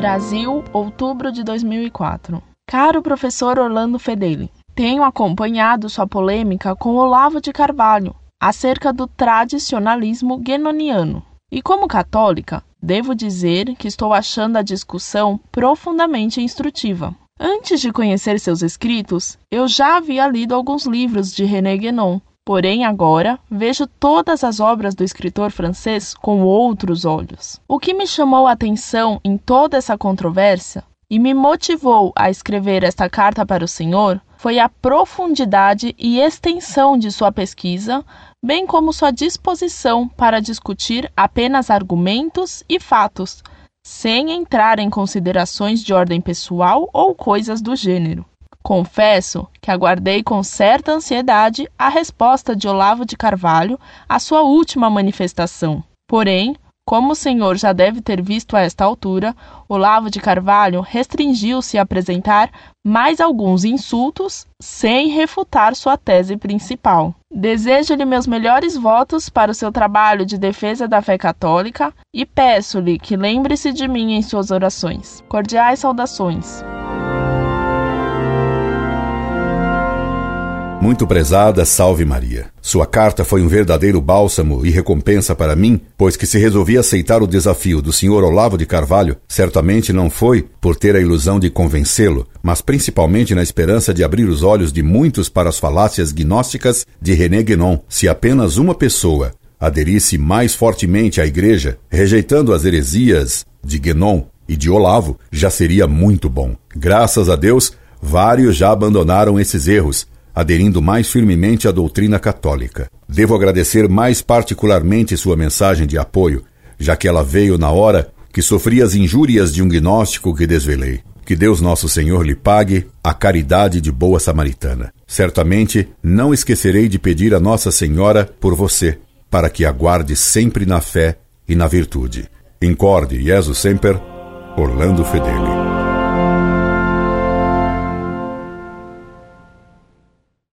Brasil, outubro de 2004. Caro professor Orlando Fedeli, tenho acompanhado sua polêmica com Olavo de Carvalho acerca do tradicionalismo guenoniano. E como católica, devo dizer que estou achando a discussão profundamente instrutiva. Antes de conhecer seus escritos, eu já havia lido alguns livros de René Guénon, porém agora vejo todas as obras do escritor francês com outros olhos. O que me chamou a atenção em toda essa controvérsia e me motivou a escrever esta carta para o Senhor foi a profundidade e extensão de sua pesquisa, bem como sua disposição para discutir apenas argumentos e fatos, sem entrar em considerações de ordem pessoal ou coisas do gênero. Confesso que aguardei com certa ansiedade a resposta de Olavo de Carvalho à sua última manifestação. Porém, como o senhor já deve ter visto a esta altura, Olavo de Carvalho restringiu-se a apresentar mais alguns insultos sem refutar sua tese principal. Desejo-lhe meus melhores votos para o seu trabalho de defesa da fé católica e peço-lhe que lembre-se de mim em suas orações. Cordiais saudações. Muito prezada, salve Maria. Sua carta foi um verdadeiro bálsamo e recompensa para mim, pois que se resolvi aceitar o desafio do senhor Olavo de Carvalho, certamente não foi por ter a ilusão de convencê-lo, mas principalmente na esperança de abrir os olhos de muitos para as falácias gnósticas de René Guénon. Se apenas uma pessoa aderisse mais fortemente à Igreja, rejeitando as heresias de Guénon e de Olavo, já seria muito bom. Graças a Deus, vários já abandonaram esses erros aderindo mais firmemente à doutrina católica. Devo agradecer mais particularmente sua mensagem de apoio, já que ela veio na hora que sofri as injúrias de um gnóstico que desvelei. Que Deus Nosso Senhor lhe pague a caridade de boa samaritana. Certamente não esquecerei de pedir a Nossa Senhora por você, para que aguarde sempre na fé e na virtude. Incorde Jesus Semper, Orlando Fedeli.